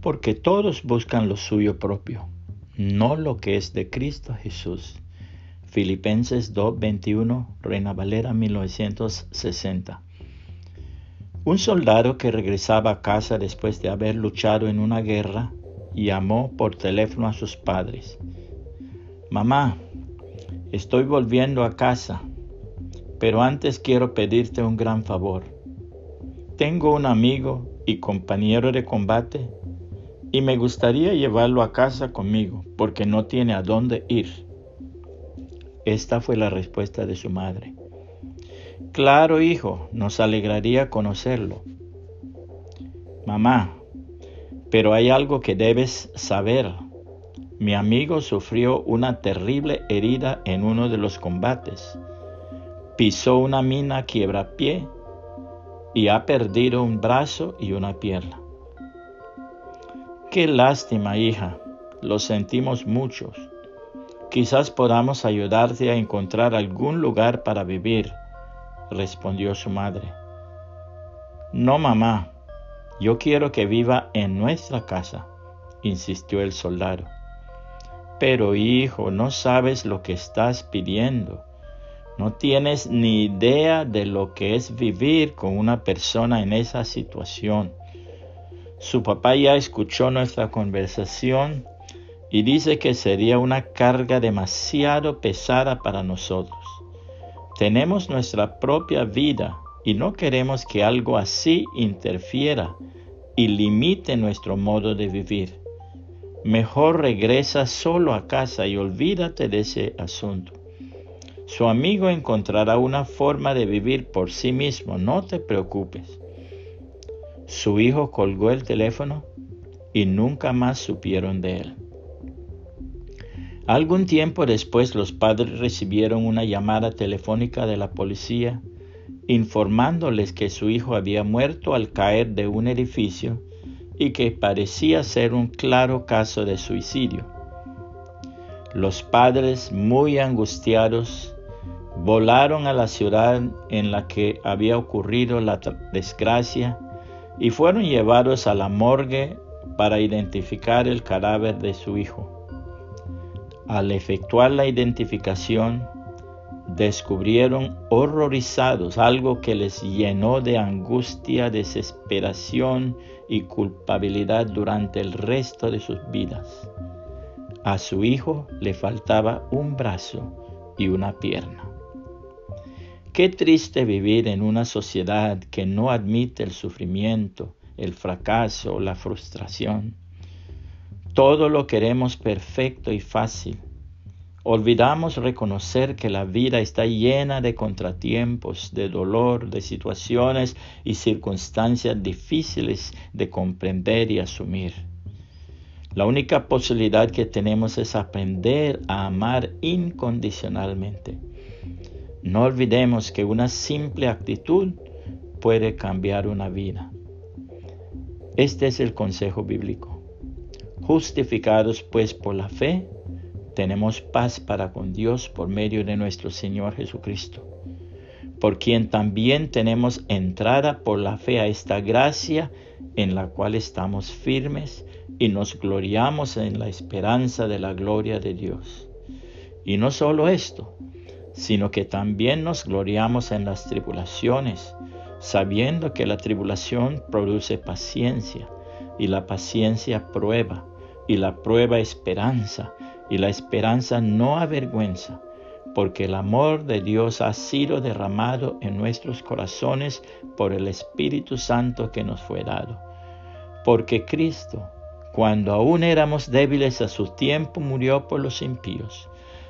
porque todos buscan lo suyo propio, no lo que es de Cristo Jesús. Filipenses 2:21, Reina Valera 1960. Un soldado que regresaba a casa después de haber luchado en una guerra llamó por teléfono a sus padres. Mamá, estoy volviendo a casa, pero antes quiero pedirte un gran favor. Tengo un amigo y compañero de combate y me gustaría llevarlo a casa conmigo porque no tiene a dónde ir. Esta fue la respuesta de su madre. Claro, hijo, nos alegraría conocerlo. Mamá, pero hay algo que debes saber. Mi amigo sufrió una terrible herida en uno de los combates. Pisó una mina quiebrapié y ha perdido un brazo y una pierna. Qué lástima, hija, lo sentimos muchos. Quizás podamos ayudarte a encontrar algún lugar para vivir, respondió su madre. No, mamá, yo quiero que viva en nuestra casa, insistió el soldado. Pero hijo, no sabes lo que estás pidiendo. No tienes ni idea de lo que es vivir con una persona en esa situación. Su papá ya escuchó nuestra conversación y dice que sería una carga demasiado pesada para nosotros. Tenemos nuestra propia vida y no queremos que algo así interfiera y limite nuestro modo de vivir. Mejor regresa solo a casa y olvídate de ese asunto. Su amigo encontrará una forma de vivir por sí mismo, no te preocupes. Su hijo colgó el teléfono y nunca más supieron de él. Algún tiempo después los padres recibieron una llamada telefónica de la policía informándoles que su hijo había muerto al caer de un edificio y que parecía ser un claro caso de suicidio. Los padres, muy angustiados, volaron a la ciudad en la que había ocurrido la desgracia y fueron llevados a la morgue para identificar el cadáver de su hijo. Al efectuar la identificación, descubrieron horrorizados algo que les llenó de angustia, desesperación y culpabilidad durante el resto de sus vidas. A su hijo le faltaba un brazo y una pierna. Qué triste vivir en una sociedad que no admite el sufrimiento, el fracaso, la frustración. Todo lo queremos perfecto y fácil. Olvidamos reconocer que la vida está llena de contratiempos, de dolor, de situaciones y circunstancias difíciles de comprender y asumir. La única posibilidad que tenemos es aprender a amar incondicionalmente no olvidemos que una simple actitud puede cambiar una vida. Este es el consejo bíblico. Justificados pues por la fe, tenemos paz para con Dios por medio de nuestro Señor Jesucristo, por quien también tenemos entrada por la fe a esta gracia en la cual estamos firmes y nos gloriamos en la esperanza de la gloria de Dios. Y no solo esto, sino que también nos gloriamos en las tribulaciones, sabiendo que la tribulación produce paciencia, y la paciencia prueba, y la prueba esperanza, y la esperanza no avergüenza, porque el amor de Dios ha sido derramado en nuestros corazones por el Espíritu Santo que nos fue dado. Porque Cristo, cuando aún éramos débiles a su tiempo, murió por los impíos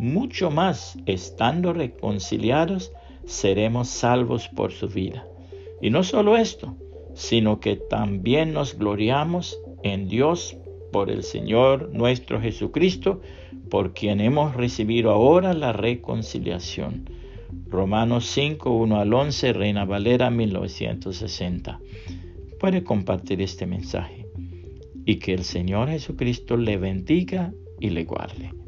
mucho más, estando reconciliados, seremos salvos por su vida. Y no solo esto, sino que también nos gloriamos en Dios por el Señor nuestro Jesucristo, por quien hemos recibido ahora la reconciliación. Romanos 5, 1 al 11, Reina Valera 1960. Puede compartir este mensaje y que el Señor Jesucristo le bendiga y le guarde.